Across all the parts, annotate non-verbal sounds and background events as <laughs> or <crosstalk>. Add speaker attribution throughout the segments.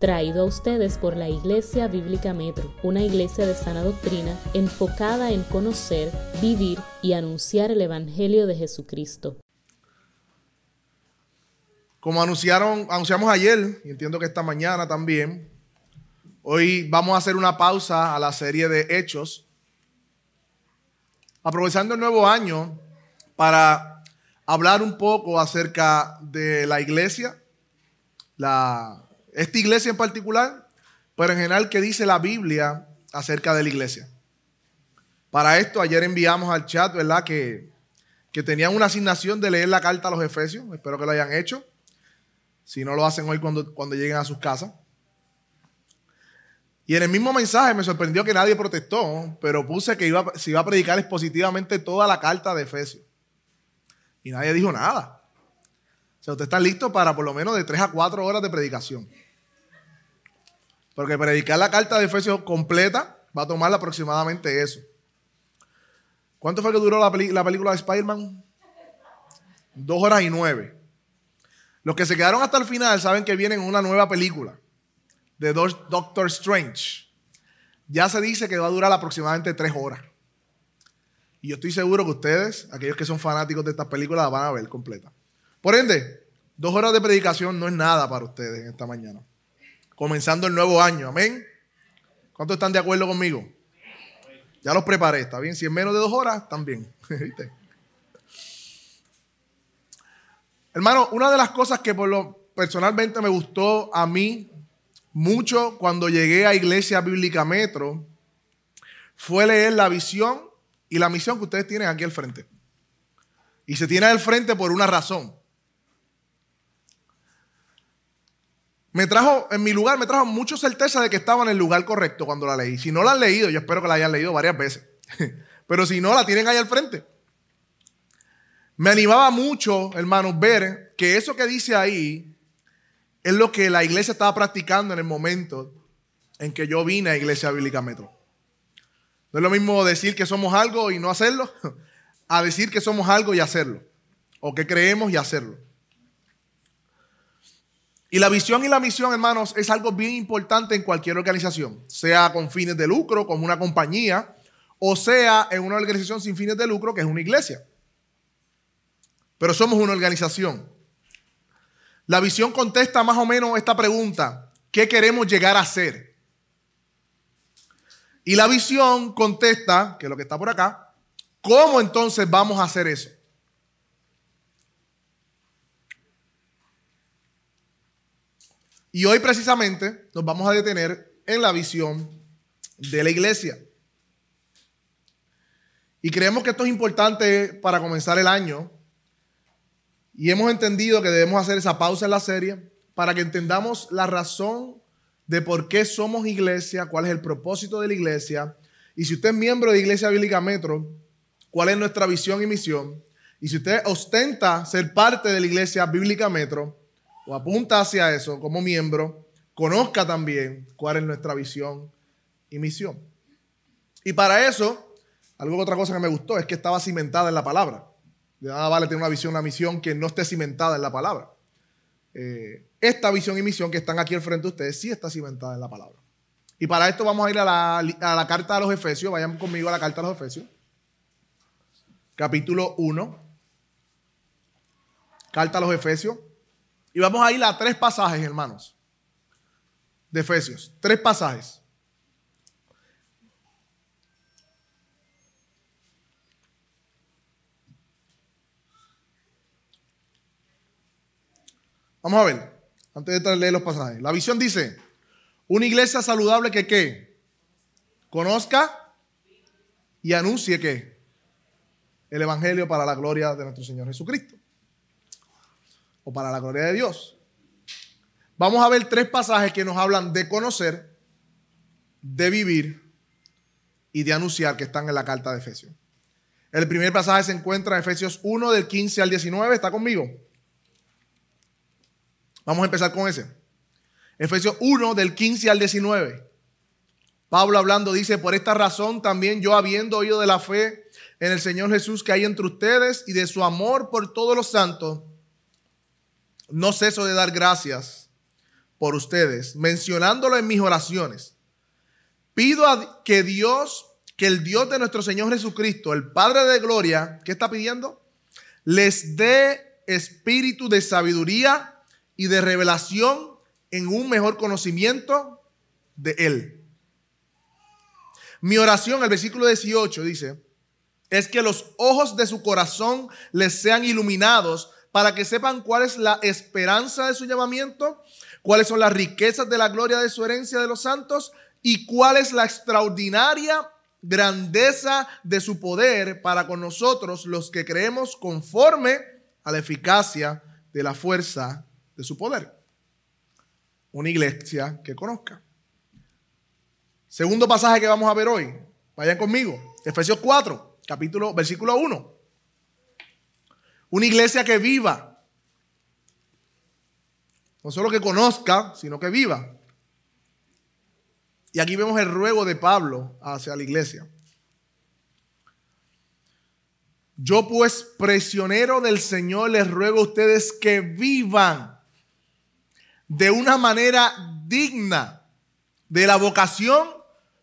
Speaker 1: traído a ustedes por la Iglesia Bíblica Metro, una iglesia de sana doctrina enfocada en conocer, vivir y anunciar el Evangelio de Jesucristo.
Speaker 2: Como anunciaron, anunciamos ayer, y entiendo que esta mañana también, hoy vamos a hacer una pausa a la serie de Hechos, aprovechando el nuevo año para hablar un poco acerca de la iglesia, la esta iglesia en particular, pero en general, ¿qué dice la Biblia acerca de la iglesia? Para esto, ayer enviamos al chat, ¿verdad? Que, que tenían una asignación de leer la carta a los Efesios. Espero que lo hayan hecho. Si no lo hacen hoy cuando, cuando lleguen a sus casas. Y en el mismo mensaje me sorprendió que nadie protestó, pero puse que iba, se iba a predicar expositivamente toda la carta de Efesios. Y nadie dijo nada. Sea, usted está listo para por lo menos de 3 a 4 horas de predicación. Porque predicar la carta de Efesios completa va a tomar aproximadamente eso. ¿Cuánto fue que duró la, película de Spider-Man? Dos horas y nueve. Los que se quedaron hasta el final saben que viene una nueva película de Doctor Strange. Ya se dice que va a durar aproximadamente tres horas. Y yo estoy seguro que ustedes, aquellos que son fanáticos de estas películas, la van a ver completa. Por ende, dos horas de predicación no es nada para ustedes en esta mañana. Comenzando el nuevo año, amén. ¿Cuántos están de acuerdo conmigo? Ya los preparé, ¿está bien? Si en menos de dos horas, también. <laughs> Hermano, una de las cosas que personalmente me gustó a mí mucho cuando llegué a Iglesia Bíblica Metro fue leer la visión y la misión que ustedes tienen aquí al frente. Y se tiene al frente por una razón. Me trajo, en mi lugar, me trajo mucha certeza de que estaba en el lugar correcto cuando la leí. Si no la han leído, yo espero que la hayan leído varias veces. <laughs> Pero si no, la tienen ahí al frente. Me animaba mucho, hermanos, ver que eso que dice ahí es lo que la iglesia estaba practicando en el momento en que yo vine a Iglesia Bíblica Metro. No es lo mismo decir que somos algo y no hacerlo, <laughs> a decir que somos algo y hacerlo. O que creemos y hacerlo. Y la visión y la misión, hermanos, es algo bien importante en cualquier organización, sea con fines de lucro, como una compañía, o sea en una organización sin fines de lucro, que es una iglesia. Pero somos una organización. La visión contesta más o menos esta pregunta, ¿qué queremos llegar a ser? Y la visión contesta, que es lo que está por acá, ¿cómo entonces vamos a hacer eso? Y hoy precisamente nos vamos a detener en la visión de la iglesia. Y creemos que esto es importante para comenzar el año. Y hemos entendido que debemos hacer esa pausa en la serie para que entendamos la razón de por qué somos iglesia, cuál es el propósito de la iglesia. Y si usted es miembro de Iglesia Bíblica Metro, cuál es nuestra visión y misión. Y si usted ostenta ser parte de la Iglesia Bíblica Metro, apunta hacia eso como miembro, conozca también cuál es nuestra visión y misión. Y para eso, algo otra cosa que me gustó es que estaba cimentada en la palabra. De nada vale tener una visión, una misión que no esté cimentada en la palabra. Eh, esta visión y misión que están aquí al frente de ustedes sí está cimentada en la palabra. Y para esto vamos a ir a la, carta a los Efesios. Vayan conmigo a la carta a los Efesios. Capítulo 1. Carta a los Efesios. Y vamos a ir a tres pasajes, hermanos, de Efesios. Tres pasajes. Vamos a ver, antes de leer los pasajes. La visión dice, una iglesia saludable que qué? Conozca y anuncie que el Evangelio para la gloria de nuestro Señor Jesucristo o para la gloria de Dios. Vamos a ver tres pasajes que nos hablan de conocer, de vivir y de anunciar que están en la carta de Efesios. El primer pasaje se encuentra en Efesios 1 del 15 al 19. ¿Está conmigo? Vamos a empezar con ese. Efesios 1 del 15 al 19. Pablo hablando dice, por esta razón también yo habiendo oído de la fe en el Señor Jesús que hay entre ustedes y de su amor por todos los santos, no ceso de dar gracias por ustedes, mencionándolo en mis oraciones. Pido a que Dios, que el Dios de nuestro Señor Jesucristo, el Padre de Gloria, ¿qué está pidiendo? Les dé espíritu de sabiduría y de revelación en un mejor conocimiento de Él. Mi oración, el versículo 18 dice, es que los ojos de su corazón les sean iluminados para que sepan cuál es la esperanza de su llamamiento, cuáles son las riquezas de la gloria de su herencia de los santos y cuál es la extraordinaria grandeza de su poder para con nosotros los que creemos conforme a la eficacia de la fuerza de su poder. Una iglesia que conozca. Segundo pasaje que vamos a ver hoy. Vayan conmigo. Efesios 4, capítulo, versículo 1. Una iglesia que viva. No solo que conozca, sino que viva. Y aquí vemos el ruego de Pablo hacia la iglesia. Yo pues, prisionero del Señor, les ruego a ustedes que vivan de una manera digna de la vocación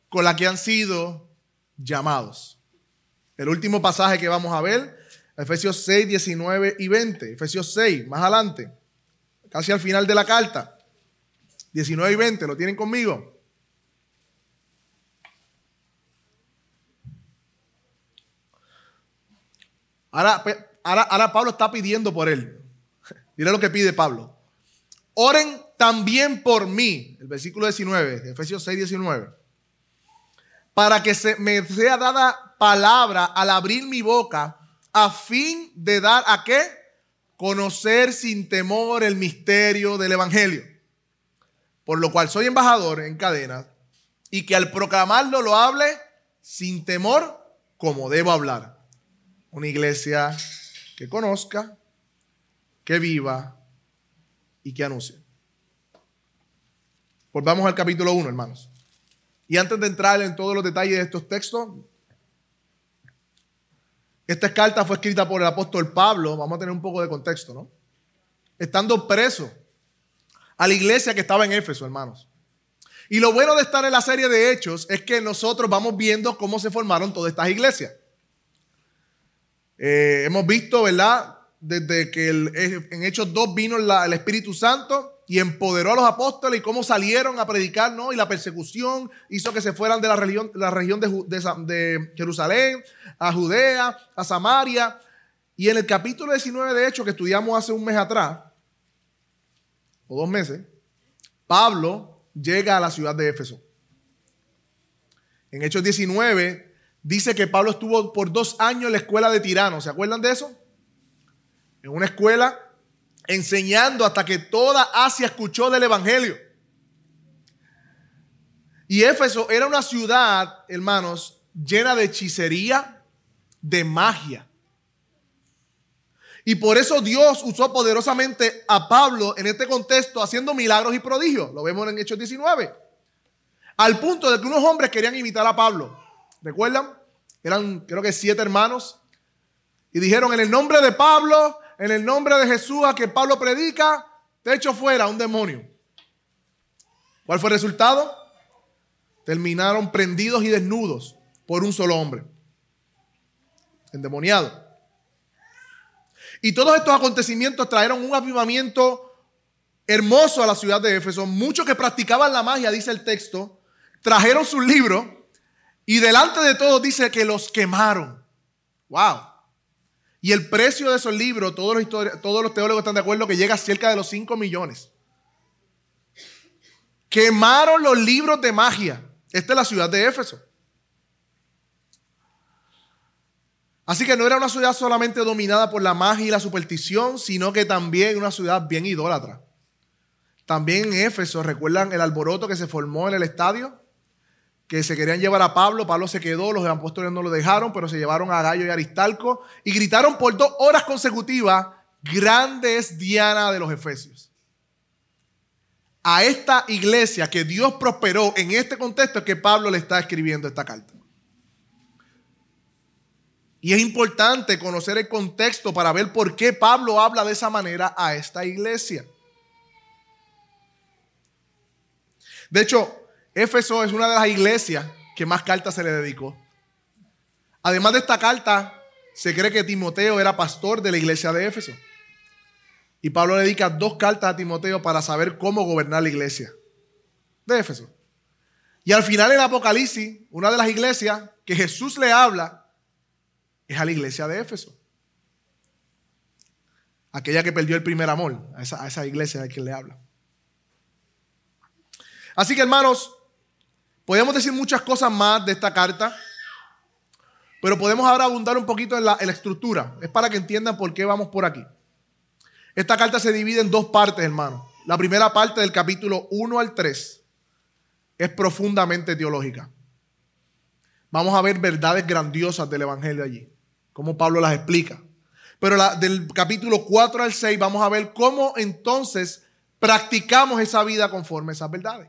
Speaker 2: con la que han sido llamados. El último pasaje que vamos a ver, Efesios 6, 19 y 20. Efesios 6, más adelante, casi al final de la carta. 19 y 20, ¿lo tienen conmigo? Ahora, ahora, Pablo está pidiendo por él. <laughs> Mira lo que pide Pablo. Oren también por mí. El versículo 19, Efesios 6, 19. Para que se me sea dada palabra al abrir mi boca a fin de dar a qué? Conocer sin temor el misterio del Evangelio. Por lo cual soy embajador en cadena y que al proclamarlo lo hable sin temor como debo hablar una iglesia que conozca, que viva y que anuncie. Volvamos al capítulo 1, hermanos. Y antes de entrar en todos los detalles de estos textos, esta carta fue escrita por el apóstol Pablo, vamos a tener un poco de contexto, ¿no? Estando preso a la iglesia que estaba en Éfeso, hermanos. Y lo bueno de estar en la serie de hechos es que nosotros vamos viendo cómo se formaron todas estas iglesias. Eh, hemos visto, ¿verdad? Desde que en Hechos 2 vino el Espíritu Santo y empoderó a los apóstoles y cómo salieron a predicar, ¿no? Y la persecución hizo que se fueran de la región, de Jerusalén a Judea, a Samaria. Y en el capítulo 19 de Hechos que estudiamos hace un mes atrás, o dos meses, Pablo llega a la ciudad de Éfeso. En Hechos 19 dice que Pablo estuvo por dos años en la escuela de tiranos. ¿Se acuerdan de eso? En una escuela enseñando hasta que toda Asia escuchó del Evangelio. Y Éfeso era una ciudad, hermanos, llena de hechicería, de magia. Y por eso Dios usó poderosamente a Pablo en este contexto haciendo milagros y prodigios. Lo vemos en Hechos 19. Al punto de que unos hombres querían imitar a Pablo. ¿Recuerdan? Eran creo que siete hermanos. Y dijeron, en el nombre de Pablo, en el nombre de Jesús a que Pablo predica, te echo fuera un demonio. ¿Cuál fue el resultado? Terminaron prendidos y desnudos por un solo hombre. Endemoniado. Y todos estos acontecimientos trajeron un avivamiento hermoso a la ciudad de Éfeso. Muchos que practicaban la magia, dice el texto, trajeron sus libros y delante de todos dice que los quemaron. Wow. Y el precio de esos libros, todos los, teólogos están de acuerdo que llega a cerca de los 5 millones. Quemaron los libros de magia. Esta es la ciudad de Éfeso. Así que no era una ciudad solamente dominada por la magia y la superstición, sino que también una ciudad bien idólatra. También en Éfeso, ¿recuerdan el alboroto que se formó en el estadio? Que se querían llevar a Pablo. Pablo se quedó, los apóstoles no lo dejaron, pero se llevaron a Gallo y Aristarco y gritaron por dos horas consecutivas, grande es Diana de los Efesios. A esta iglesia que Dios prosperó en este contexto es que Pablo le está escribiendo esta carta. Y es importante conocer el contexto para ver por qué Pablo habla de esa manera a esta iglesia. De hecho, Éfeso es una de las iglesias que más cartas se le dedicó. Además de esta carta, se cree que Timoteo era pastor de la iglesia de Éfeso. Y Pablo le dedica dos cartas a Timoteo para saber cómo gobernar la iglesia de Éfeso. Y al final en Apocalipsis, una de las iglesias que Jesús le habla es a la iglesia de Éfeso. Aquella que perdió el primer amor, a esa, a esa iglesia a quien le habla. Así que hermanos, podemos decir muchas cosas más de esta carta, pero podemos ahora abundar un poquito en la, estructura. Es para que entiendan por qué vamos por aquí. Esta carta se divide en dos partes, hermano. La primera parte del capítulo 1 al 3 es profundamente teológica. Vamos a ver verdades grandiosas del Evangelio allí, como Pablo las explica. Pero del capítulo 4 al 6 vamos a ver cómo entonces practicamos esa vida conforme a esas verdades.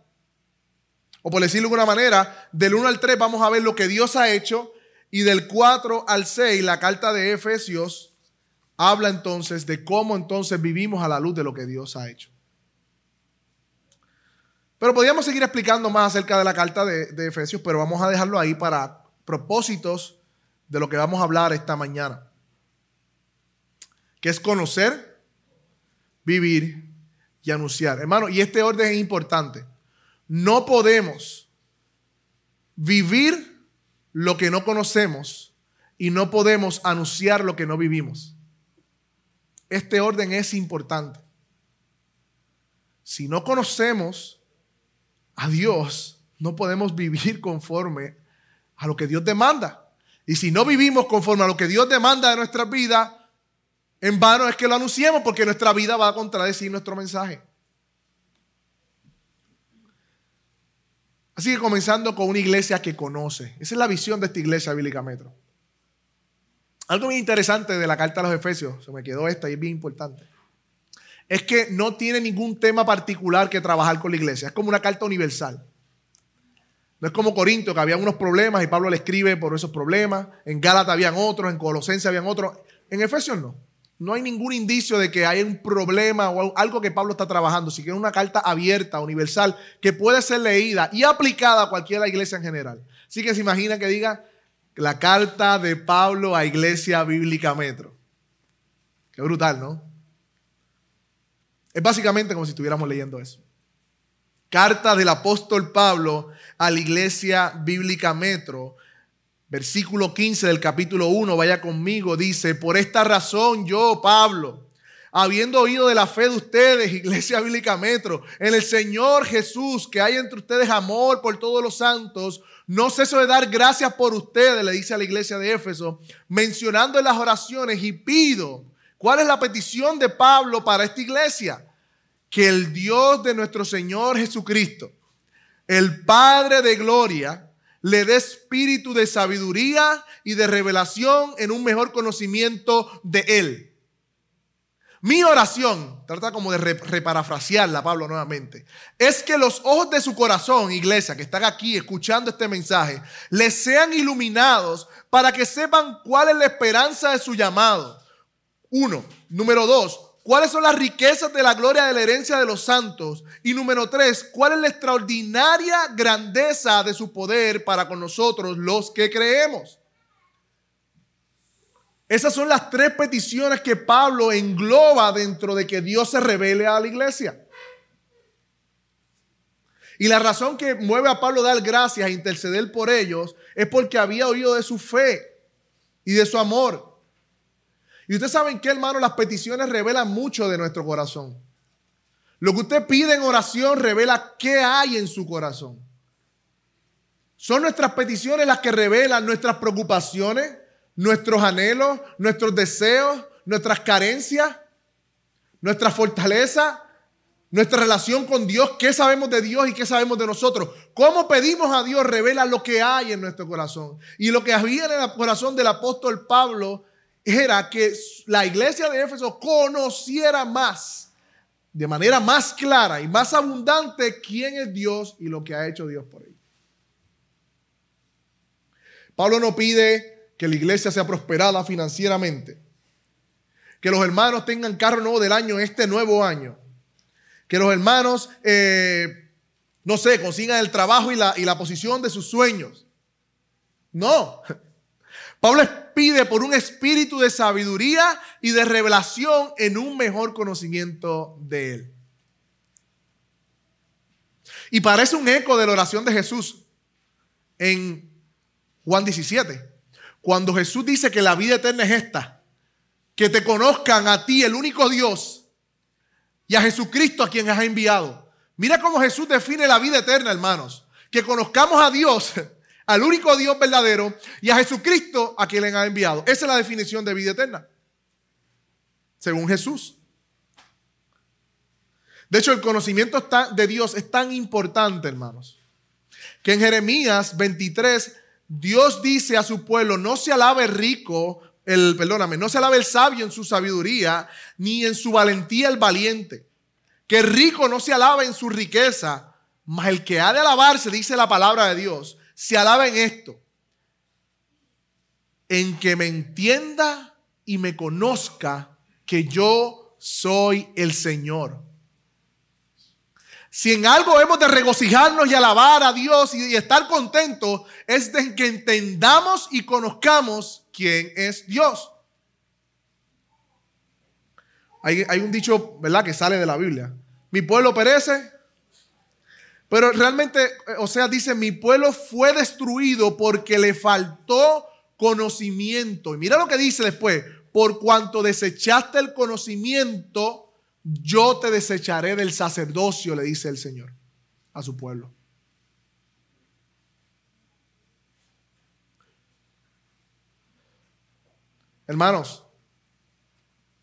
Speaker 2: O por decirlo de alguna manera, del 1 al 3 vamos a ver lo que Dios ha hecho y del 4 al 6 la carta de Efesios habla entonces de cómo entonces vivimos a la luz de lo que Dios ha hecho. Pero podríamos seguir explicando más acerca de la carta de, Efesios, pero vamos a dejarlo ahí para propósitos de lo que vamos a hablar esta mañana, que es conocer, vivir y anunciar. Hermano, y este orden es importante. No podemos vivir lo que no conocemos y no podemos anunciar lo que no vivimos. Este orden es importante. Si no conocemos a Dios, no podemos vivir conforme a lo que Dios demanda. Y si no vivimos conforme a lo que Dios demanda de nuestra vida, en vano es que lo anunciemos porque nuestra vida va a contradecir nuestro mensaje. Así que comenzando con una iglesia que conoce. Esa es la visión de esta iglesia bíblica Metro. Algo muy interesante de la carta a los Efesios, se me quedó esta y es bien importante, es que no tiene ningún tema particular que trabajar con la iglesia, es como una carta universal. No es como Corinto, que había unos problemas y Pablo le escribe por esos problemas, en Gálatas habían otros, en Colosenses habían otros, en Efesios no. No hay ningún indicio de que hay un problema o algo que Pablo está trabajando, si que es una carta abierta, universal, que puede ser leída y aplicada a cualquier iglesia en general. Así que se imagina que diga, la carta de Pablo a Iglesia Bíblica Metro. Qué brutal, ¿no? Es básicamente como si estuviéramos leyendo eso. Carta del apóstol Pablo a la Iglesia Bíblica Metro. Versículo 15 del capítulo 1, vaya conmigo, dice, por esta razón yo, Pablo, habiendo oído de la fe de ustedes, Iglesia <laughs> Bíblica Metro, en el Señor Jesús, que hay entre ustedes amor por todos los santos, no ceso de dar gracias por ustedes, le dice a la iglesia de Éfeso, mencionando en las oraciones y pido, ¿cuál es la petición de Pablo para esta iglesia? Que el Dios de nuestro Señor Jesucristo, el Padre de gloria, le dé espíritu de sabiduría y de revelación en un mejor conocimiento de Él mi oración, trata como de reparafrasearla, Pablo, nuevamente, es que los ojos de su corazón, iglesia, que están aquí escuchando este mensaje, les sean iluminados para que sepan cuál es la esperanza de su llamado. Uno. Número dos, cuáles son las riquezas de la gloria de la herencia de los santos. Y número tres, cuál es la extraordinaria grandeza de su poder para con nosotros los que creemos. Esas son las tres peticiones que Pablo engloba dentro de que Dios se revele a la iglesia. Y la razón que mueve a Pablo a dar gracias e interceder por ellos es porque había oído de su fe y de su amor. Y ustedes saben que, hermano, las peticiones revelan mucho de nuestro corazón. Lo que usted pide en oración revela qué hay en su corazón. Son nuestras peticiones las que revelan nuestras preocupaciones, nuestros anhelos, nuestros deseos, nuestras carencias, nuestra fortaleza, nuestra relación con Dios, qué sabemos de Dios y qué sabemos de nosotros. Cómo pedimos a Dios revela lo que hay en nuestro corazón. Y lo que había en el corazón del apóstol Pablo era que la iglesia de Éfeso conociera más, de manera más clara y más abundante, quién es Dios y lo que ha hecho Dios por ellos. Pablo no pide que la iglesia sea prosperada financieramente, que los hermanos tengan carro nuevo del año este nuevo año, que los hermanos eh, no sé, consigan el trabajo y la, y la posición de sus sueños. No. Pablo pide por un espíritu de sabiduría y de revelación en un mejor conocimiento de Él. Y parece un eco de la oración de Jesús en Juan 17, cuando Jesús dice que la vida eterna es esta, que te conozcan a ti, el único Dios, y a Jesucristo a quien has enviado. Mira cómo Jesús define la vida eterna, hermanos. Que conozcamos a Dios, al único Dios verdadero, y a Jesucristo a quien le ha enviado. Esa es la definición de vida eterna. Según Jesús. De hecho, el conocimiento de Dios es tan importante, hermanos, que en Jeremías 23, Dios dice a su pueblo, no se alabe rico, el, perdóname, no se alabe el sabio en su sabiduría, ni en su valentía el valiente. Que rico no se alabe en su riqueza, mas el que ha de alabarse, dice la palabra de Dios, se alaba en esto, en que me entienda y me conozca que yo soy el Señor si en algo hemos de regocijarnos y alabar a Dios y, estar contentos, es de que entendamos y conozcamos quién es Dios. Hay, hay, un dicho, ¿verdad?, que sale de la Biblia. Mi pueblo perece, pero realmente, o sea, dice, mi pueblo fue destruido porque le faltó conocimiento. Y mira lo que dice después, por cuanto desechaste el conocimiento, yo te desecharé del sacerdocio, le dice el Señor a su pueblo. Hermanos,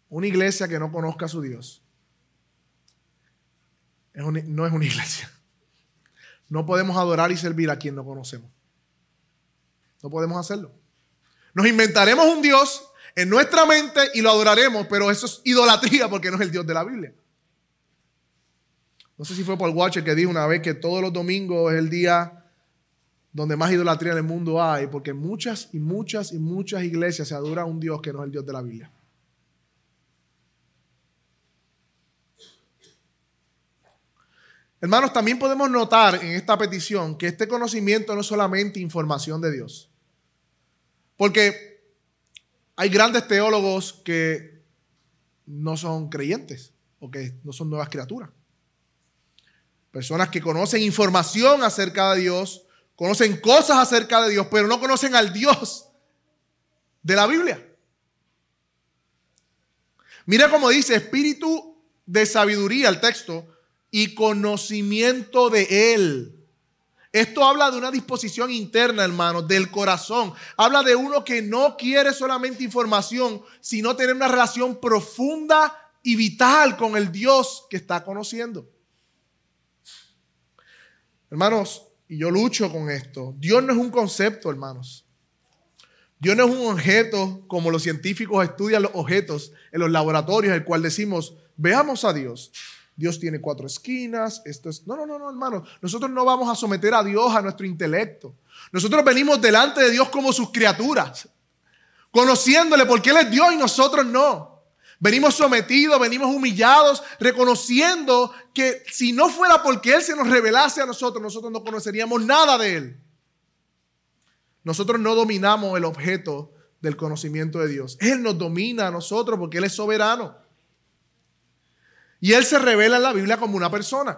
Speaker 2: una iglesia que no conozca a su Dios no es una iglesia. No podemos adorar y servir a quien no conocemos. No podemos hacerlo. Nos inventaremos un Dios en nuestra mente y lo adoraremos, pero eso es idolatría porque no es el Dios de la Biblia. No sé si fue Paul Watcher que dijo una vez que todos los domingos es el día donde más idolatría en el mundo hay, porque muchas y muchas y muchas iglesias se adoran a un Dios que no es el Dios de la Biblia. Hermanos, también podemos notar en esta petición que este conocimiento no es solamente información de Dios. Porque hay grandes teólogos que no son creyentes o que no son nuevas criaturas. Personas que conocen información acerca de Dios, conocen cosas acerca de Dios, pero no conocen al Dios de la Biblia. Mira cómo dice espíritu de sabiduría el texto y conocimiento de Él. Esto habla de una disposición interna, hermano, del corazón. Habla de uno que no quiere solamente información, sino tener una relación profunda y vital con el Dios que está conociendo. Hermanos, y yo lucho con esto. Dios no es un concepto, hermanos. Dios no es un objeto como los científicos estudian los objetos en los laboratorios, el cual decimos, veamos a Dios. Dios tiene cuatro esquinas, esto es... No, no, no, no, hermano. Nosotros no vamos a someter a Dios a nuestro intelecto. Nosotros venimos delante de Dios como sus criaturas, conociéndole porque Él es Dios y nosotros no. Venimos sometidos, venimos humillados, reconociendo que si no fuera porque Él se nos revelase a nosotros, nosotros no conoceríamos nada de Él. Nosotros no dominamos el objeto del conocimiento de Dios. Él nos domina a nosotros porque Él es soberano. Y Él se revela en la Biblia como una persona.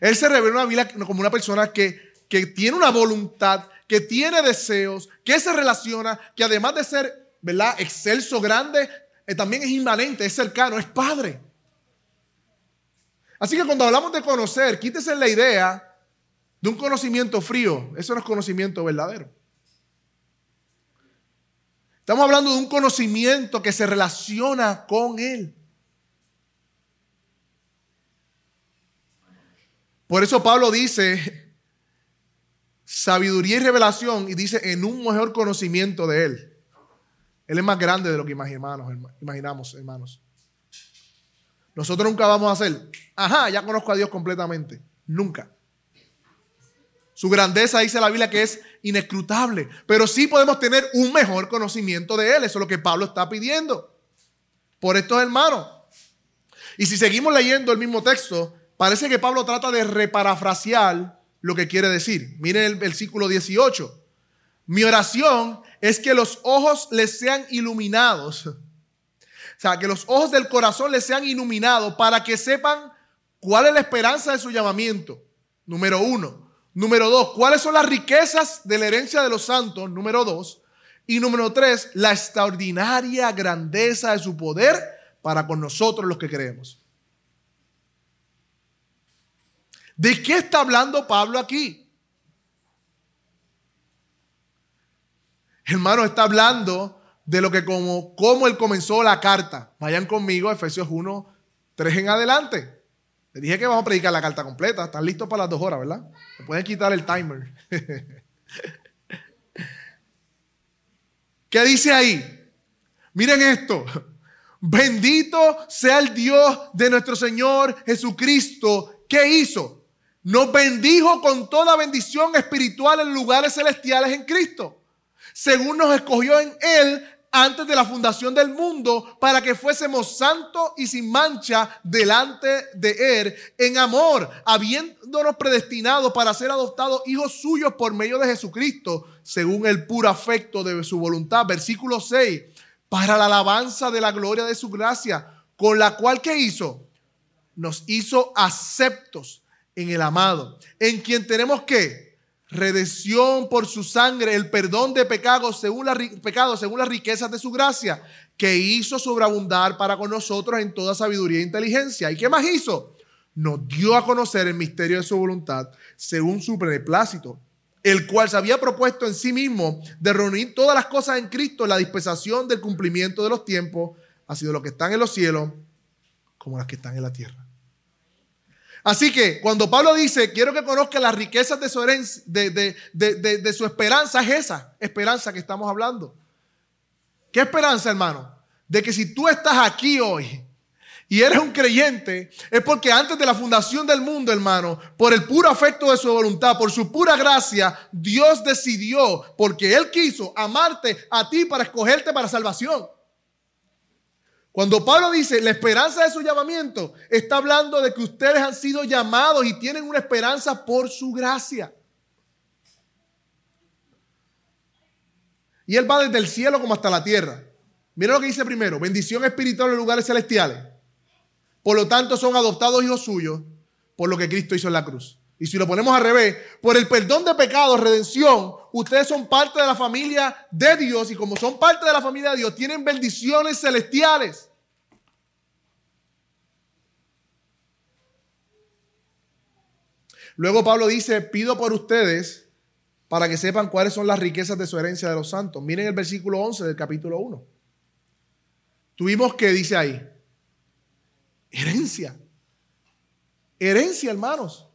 Speaker 2: Él se revela en la Biblia como una persona que, que tiene una voluntad, que tiene deseos, que se relaciona, que además de ser, ¿verdad? Excelso, grande, eh, también es inmanente, es cercano, es padre. Así que cuando hablamos de conocer, quítese la idea de un conocimiento frío. Eso no es conocimiento verdadero. Estamos hablando de un conocimiento que se relaciona con Él. Por eso Pablo dice sabiduría y revelación y dice en un mejor conocimiento de Él. Él es más grande de lo que imaginamos, hermanos. Nosotros nunca vamos a hacer, ajá, ya conozco a Dios completamente. Nunca. Su grandeza dice la Biblia que es inescrutable, pero sí podemos tener un mejor conocimiento de Él. Eso es lo que Pablo está pidiendo por estos hermanos. Y si seguimos leyendo el mismo texto, parece que Pablo trata de reparafrasear lo que quiere decir. Miren el versículo 18. Mi oración es que los ojos les sean iluminados. <laughs> O sea, que los ojos del corazón les sean iluminados para que sepan cuál es la esperanza de su llamamiento. Número uno. Número dos, cuáles son las riquezas de la herencia de los santos. Número dos. Y número tres, la extraordinaria grandeza de su poder para con nosotros los que creemos. ¿De qué está hablando Pablo aquí? Hermano, está hablando de lo que como, como él comenzó la carta. Vayan conmigo a Efesios 1, 3 en adelante. Le dije que vamos a predicar la carta completa. Están listos para las dos horas, ¿verdad? Me pueden quitar el timer. <laughs> ¿Qué dice ahí? Miren esto. Bendito sea el Dios de nuestro Señor Jesucristo. ¿Qué hizo? Nos bendijo con toda bendición espiritual en lugares celestiales en Cristo según nos escogió en Él antes de la fundación del mundo, para que fuésemos santos y sin mancha delante de Él, en amor, habiéndonos predestinados para ser adoptados hijos suyos por medio de Jesucristo, según el puro afecto de su voluntad. Versículo 6, para la alabanza de la gloria de su gracia, con la cual que hizo, nos hizo aceptos en el amado, en quien tenemos que redención por su sangre, el perdón de pecados según, según las riquezas de su gracia, que hizo sobreabundar para con nosotros en toda sabiduría e inteligencia. ¿Y qué más hizo? Nos dio a conocer el misterio de su voluntad según su beneplácito, el cual se había propuesto en sí mismo de reunir todas las cosas en Cristo, la dispensación del cumplimiento de los tiempos, así de lo que están en los cielos como las que están en la tierra. Así que cuando Pablo dice, quiero que conozca las riquezas de su, de, su esperanza, es esa esperanza que estamos hablando. ¿Qué esperanza, hermano? De que si tú estás aquí hoy y eres un creyente, es porque antes de la fundación del mundo, hermano, por el puro afecto de su voluntad, por su pura gracia, Dios decidió, porque Él quiso amarte a ti para escogerte para salvación. Cuando Pablo dice la esperanza de su llamamiento, está hablando de que ustedes han sido llamados y tienen una esperanza por su gracia. Y Él va desde el cielo como hasta la tierra. Mira lo que dice primero, bendición espiritual en lugares celestiales. Por lo tanto, son adoptados hijos suyos por lo que Cristo hizo en la cruz. Y si lo ponemos al revés, por el perdón de pecados, redención, ustedes son parte de la familia de Dios y como son parte de la familia de Dios, tienen bendiciones celestiales. Luego Pablo dice, pido por ustedes para que sepan cuáles son las riquezas de su herencia de los santos. Miren el versículo 11 del capítulo 1. Tuvimos que dice ahí, herencia. Herencia, hermanos.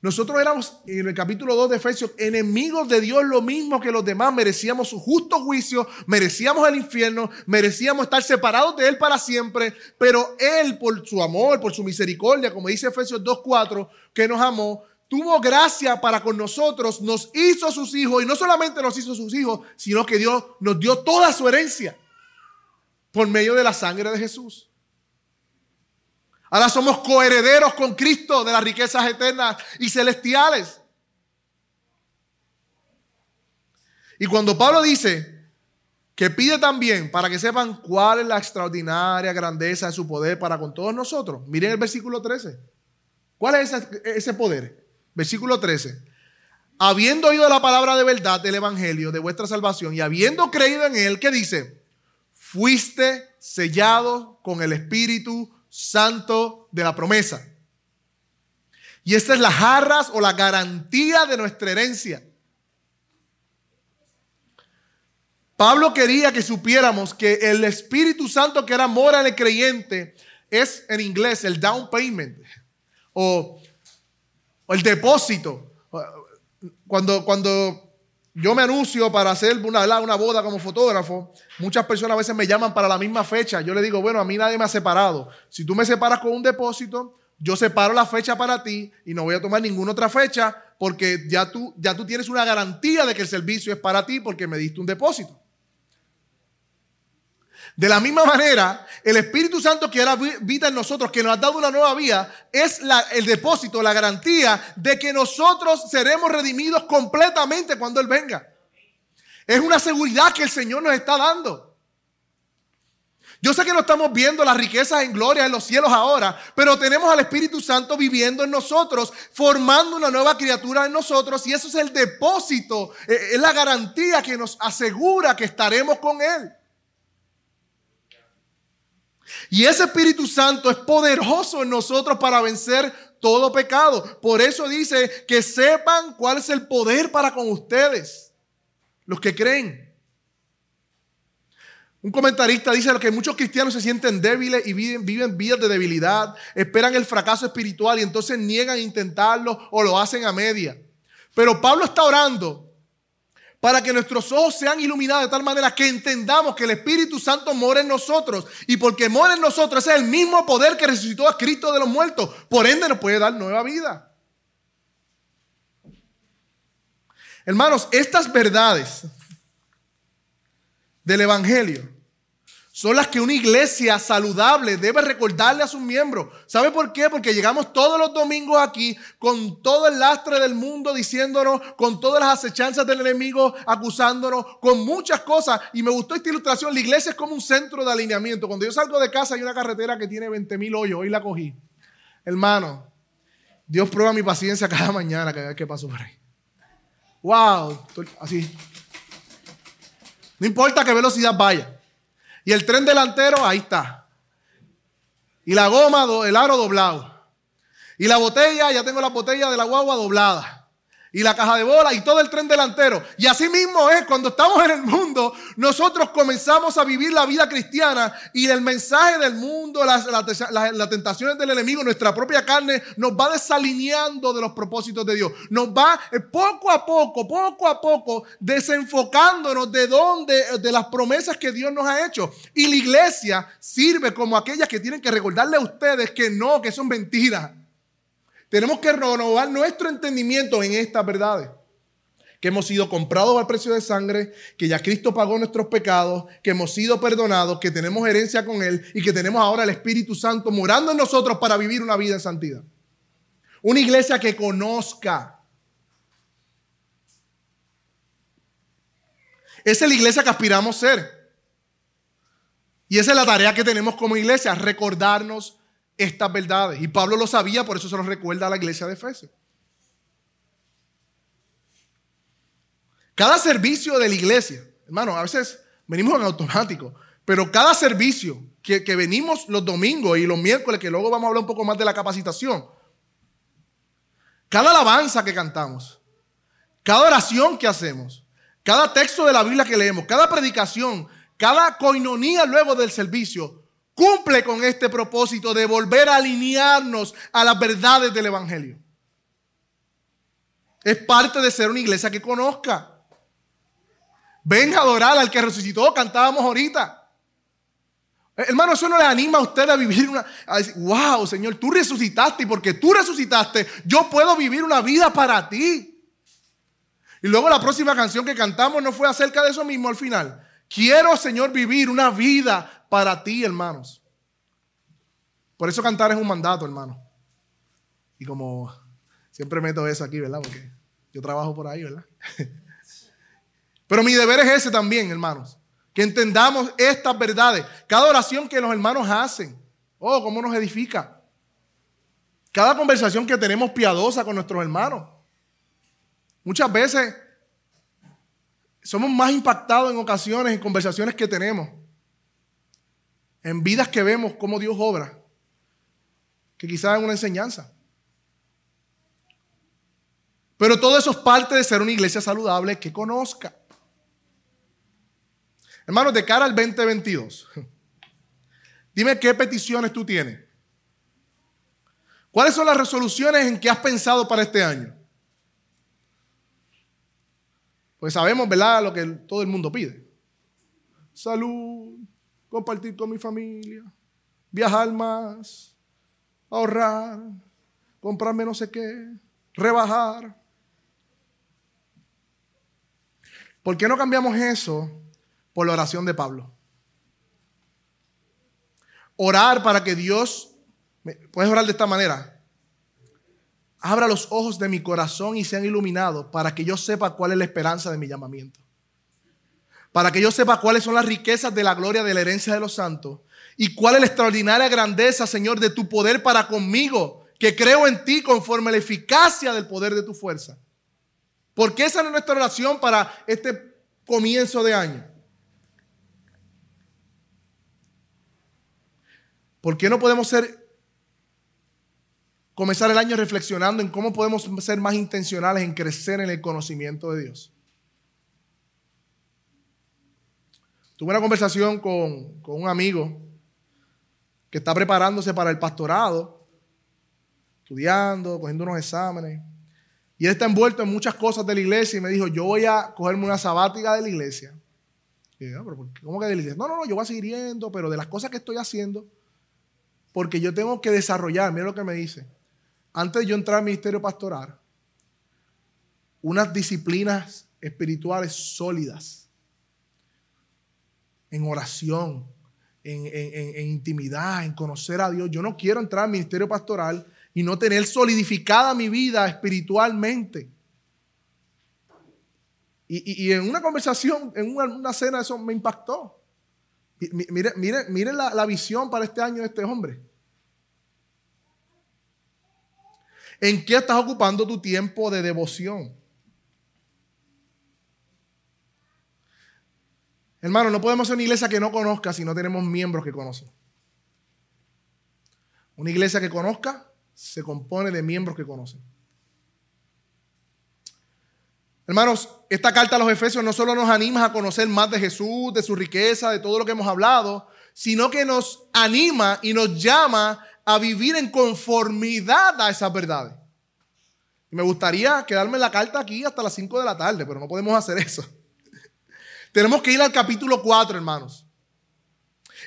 Speaker 2: Nosotros éramos, en el capítulo 2 de Efesios, enemigos de Dios lo mismo que los demás. Merecíamos su justo juicio, merecíamos el infierno, merecíamos estar separados de Él para siempre. Pero Él, por su amor, por su misericordia, como dice Efesios 2.4, que nos amó, tuvo gracia para con nosotros, nos hizo sus hijos. Y no solamente nos hizo sus hijos, sino que Dios nos dio toda su herencia por medio de la sangre de Jesús. Ahora somos coherederos con Cristo de las riquezas eternas y celestiales. Y cuando Pablo dice que pide también para que sepan cuál es la extraordinaria grandeza de su poder para con todos nosotros, miren el versículo 13. ¿Cuál es ese, poder? Versículo 13. Habiendo oído la palabra de verdad del Evangelio de vuestra salvación y habiendo creído en él, ¿qué dice? Fuiste sellado con el Espíritu santo de la promesa. Y esta es la jarras o la garantía de nuestra herencia. Pablo quería que supiéramos que el Espíritu Santo que era mora en el creyente es en inglés el down payment o, el depósito. Cuando, cuando yo me anuncio para hacer una, boda como fotógrafo. Muchas personas a veces me llaman para la misma fecha. Yo le digo, bueno, a mí nadie me ha separado. Si tú me separas con un depósito, yo separo la fecha para ti y no voy a tomar ninguna otra fecha porque ya tú, ya tú tienes una garantía de que el servicio es para ti porque me diste un depósito. De la misma manera, el Espíritu Santo que ahora vida en nosotros, que nos ha dado una nueva vida, es el depósito, la garantía de que nosotros seremos redimidos completamente cuando Él venga. Es una seguridad que el Señor nos está dando. Yo sé que no estamos viendo las riquezas en gloria en los cielos ahora, pero tenemos al Espíritu Santo viviendo en nosotros, formando una nueva criatura en nosotros y eso es el depósito, eh, es la garantía que nos asegura que estaremos con Él. Y ese Espíritu Santo es poderoso en nosotros para vencer todo pecado. Por eso dice que sepan cuál es el poder para con ustedes, los que creen. Un comentarista dice que muchos cristianos se sienten débiles y viven, viven, vidas de debilidad, esperan el fracaso espiritual y entonces niegan intentarlo o lo hacen a media. Pero Pablo está orando para que nuestros ojos sean iluminados de tal manera que entendamos que el Espíritu Santo mora en nosotros y porque mora en nosotros es el mismo poder que resucitó a Cristo de los muertos, por ende nos puede dar nueva vida. Hermanos, estas verdades del Evangelio son las que una iglesia saludable debe recordarle a sus miembros. ¿Sabe por qué? Porque llegamos todos los domingos aquí con todo el lastre del mundo diciéndonos, con todas las acechanzas del enemigo acusándonos, con muchas cosas. Y me gustó esta ilustración. La iglesia es como un centro de alineamiento. Cuando yo salgo de casa hay una carretera que tiene 20 mil hoyos. Hoy la cogí. Hermano, Dios prueba mi paciencia cada mañana que qué paso por ahí. Wow, así. No importa qué velocidad vaya. Y el tren delantero, ahí está. Y la goma, el aro doblado. Y la botella, ya tengo la botella de la guagua doblada y la caja de bola y todo el tren delantero. Y así mismo es, cuando estamos en el mundo, nosotros comenzamos a vivir la vida cristiana y el mensaje del mundo, las, tentaciones del enemigo, nuestra propia carne, nos va desalineando de los propósitos de Dios. Nos va eh, poco a poco, poco a poco, desenfocándonos de dónde, de las promesas que Dios nos ha hecho. Y la iglesia sirve como aquellas que tienen que recordarle a ustedes que no, que son mentiras tenemos que renovar nuestro entendimiento en estas verdades. Que hemos sido comprados al precio de sangre, que ya Cristo pagó nuestros pecados, que hemos sido perdonados, que tenemos herencia con Él y que tenemos ahora el Espíritu Santo morando en nosotros para vivir una vida en santidad. Una iglesia que conozca. Esa es la iglesia que aspiramos ser. Y esa es la tarea que tenemos como iglesia, recordarnos estas verdades. Y Pablo lo sabía, por eso se lo recuerda a la iglesia de Efesios. Cada servicio de la iglesia, hermano, a veces venimos en automático, pero cada servicio que, que, venimos los domingos y los miércoles, que luego vamos a hablar un poco más de la capacitación, cada alabanza que cantamos, cada oración que hacemos, cada texto de la Biblia que leemos, cada predicación, cada coinonía luego del servicio, cumple con este propósito de volver a alinearnos a las verdades del Evangelio. Es parte de ser una iglesia que conozca. Venga a adorar al que resucitó, cantábamos ahorita. Hermano, eso no le anima a usted a vivir una... A decir, wow, Señor, tú resucitaste y porque tú resucitaste, yo puedo vivir una vida para ti. Y luego la próxima canción que cantamos no fue acerca de eso mismo al final. Quiero, Señor, vivir una vida para ti, hermanos. Por eso cantar es un mandato, hermano. Y como siempre meto eso aquí, ¿verdad? Porque yo trabajo por ahí, ¿verdad? <laughs> Pero mi deber es ese también, hermanos. Que entendamos estas verdades. Cada oración que los hermanos hacen. Oh, cómo nos edifica. Cada conversación que tenemos piadosa con nuestros hermanos. Muchas veces somos más impactados en ocasiones, en conversaciones que tenemos en vidas que vemos cómo Dios obra, que quizás es una enseñanza. Pero todo eso es parte de ser una iglesia saludable que conozca. Hermanos, de cara al 2022, <laughs> dime qué peticiones tú tienes. ¿Cuáles son las resoluciones en que has pensado para este año? Pues sabemos, ¿verdad?, lo que todo el mundo pide. Salud, compartir con mi familia, viajar más, ahorrar, comprarme no sé qué, rebajar. ¿Por qué no cambiamos eso por la oración de Pablo? orar para que Dios, puedes orar de esta manera, abra los ojos de mi corazón y sean iluminados para que yo sepa cuál es la esperanza de mi llamamiento. Para que yo sepa cuáles son las riquezas de la gloria de la herencia de los santos y cuál es la extraordinaria grandeza, Señor, de tu poder para conmigo, que creo en ti conforme a la eficacia del poder de tu fuerza. Porque esa es nuestra oración para este comienzo de año. ¿Por qué no podemos ser comenzar el año reflexionando en cómo podemos ser más intencionales en crecer en el conocimiento de Dios? Tuve una conversación con, un amigo que está preparándose para el pastorado, estudiando, cogiendo unos exámenes. Y él está envuelto en muchas cosas de la iglesia y me dijo, yo voy a cogerme una sabática de la iglesia. Y yo, ¿pero ¿cómo que de la iglesia? No, no, no, yo voy a seguir yendo, pero de las cosas que estoy haciendo, porque yo tengo que desarrollar, mira lo que me dice, antes de yo entrar al ministerio pastoral, unas disciplinas espirituales sólidas, en oración, en, intimidad, en conocer a Dios. Yo no quiero entrar al ministerio pastoral y no tener solidificada mi vida espiritualmente. Y, en una conversación, en una, cena, eso me impactó. Miren mire, mire la, la visión para este año de este hombre. ¿En qué estás ocupando tu tiempo de devoción? Hermano, no podemos ser una iglesia que no conozca si no tenemos miembros que conocen. Una iglesia que conozca se compone de miembros que conocen. Hermanos, esta carta a los Efesios no solo nos anima a conocer más de Jesús, de su riqueza, de todo lo que hemos hablado, sino que nos anima y nos llama a vivir en conformidad a esas verdades. Me gustaría quedarme la carta aquí hasta las 5 de la tarde, pero no podemos hacer eso. Tenemos que ir al capítulo 4, hermanos.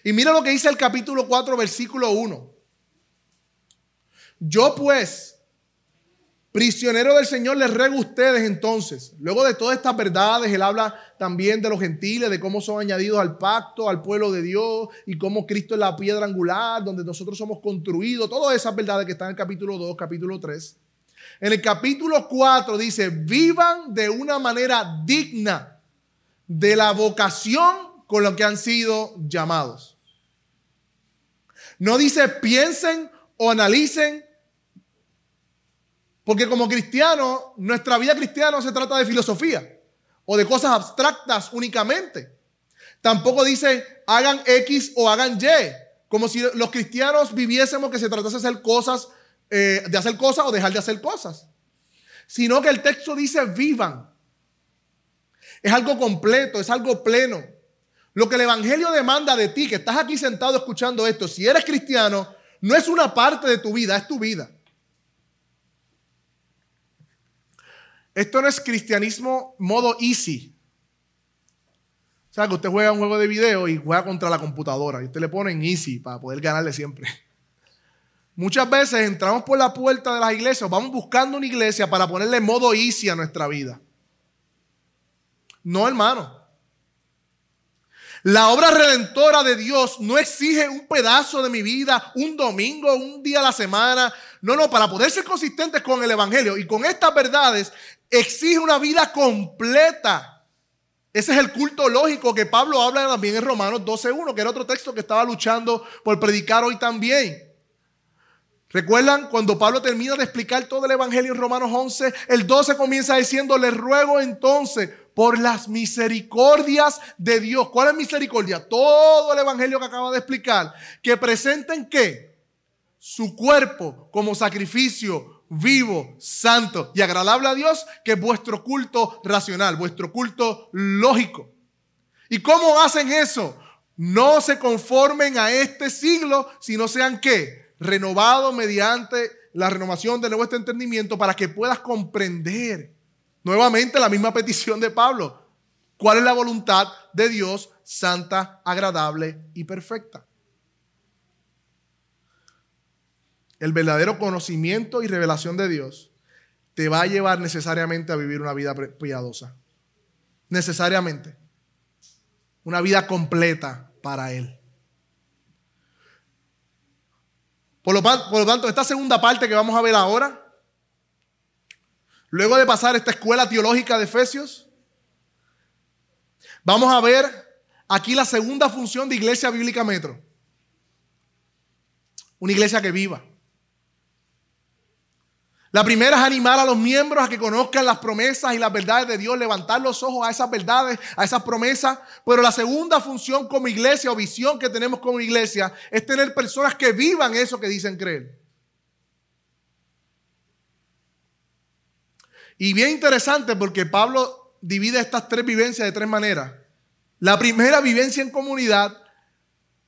Speaker 2: Y mira lo que dice el capítulo 4, versículo 1. Yo pues, prisionero del Señor, les ruego a ustedes entonces, luego de todas estas verdades, él habla también de los gentiles, de cómo son añadidos al pacto, al pueblo de Dios, y cómo Cristo es la piedra angular, donde nosotros somos construidos, todas esas verdades que están en el capítulo 2, capítulo 3. En el capítulo 4 dice, vivan de una manera digna de la vocación con lo que han sido llamados. No dice piensen o analicen, porque como cristianos, nuestra vida cristiana no se trata de filosofía o de cosas abstractas únicamente. Tampoco dice hagan X o hagan Y, como si los cristianos viviésemos que se tratase de hacer cosas, eh, de hacer cosas o dejar de hacer cosas. Sino que el texto dice vivan. Es algo completo, es algo pleno. Lo que el Evangelio demanda de ti, que estás aquí sentado escuchando esto, si eres cristiano, no es una parte de tu vida, es tu vida. Esto no es cristianismo modo easy. O sea, que usted juega un juego de video y juega contra la computadora y usted le pone en easy para poder ganarle siempre. Muchas veces entramos por la puerta de las iglesias, vamos buscando una iglesia para ponerle modo easy a nuestra vida. No, hermano. La obra redentora de Dios no exige un pedazo de mi vida, un domingo, un día a la semana. No, no, para poder ser consistentes con el Evangelio y con estas verdades, exige una vida completa. Ese es el culto lógico que Pablo habla también en Romanos 12.1, que era otro texto que estaba luchando por predicar hoy también. ¿Recuerdan cuando Pablo termina de explicar todo el Evangelio en Romanos 11? El 12 comienza diciendo, les ruego entonces por las misericordias de Dios. ¿Cuál es misericordia? Todo el evangelio que acaba de explicar. Que presenten qué? Su cuerpo como sacrificio vivo, santo y agradable a Dios, que es vuestro culto racional, vuestro culto lógico. ¿Y cómo hacen eso? No se conformen a este siglo, sino sean qué? Renovados mediante la renovación de nuestro entendimiento para que puedas comprender Nuevamente la misma petición de Pablo. ¿Cuál es la voluntad de Dios santa, agradable y perfecta? El verdadero conocimiento y revelación de Dios te va a llevar necesariamente a vivir una vida piadosa. Necesariamente. Una vida completa para Él. Por lo, tanto, esta segunda parte que vamos a ver ahora, luego de pasar esta escuela teológica de Efesios, vamos a ver aquí la segunda función de Iglesia Bíblica Metro. Una iglesia que viva. La primera es animar a los miembros a que conozcan las promesas y las verdades de Dios, levantar los ojos a esas verdades, a esas promesas. Pero la segunda función como iglesia o visión que tenemos como iglesia es tener personas que vivan eso que dicen creer. Y bien interesante porque Pablo divide estas tres vivencias de tres maneras. La primera, vivencia en comunidad,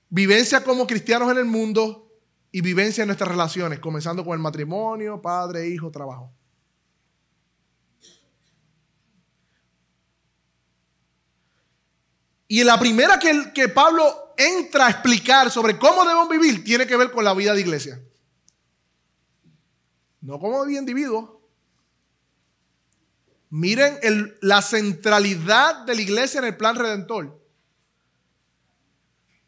Speaker 2: vivencia como cristianos en el mundo y vivencia en nuestras relaciones, comenzando con el matrimonio, padre, hijo, trabajo. Y la primera que, que Pablo entra a explicar sobre cómo debemos vivir tiene que ver con la vida de iglesia. No como de individuo. Miren la centralidad de la iglesia en el plan redentor.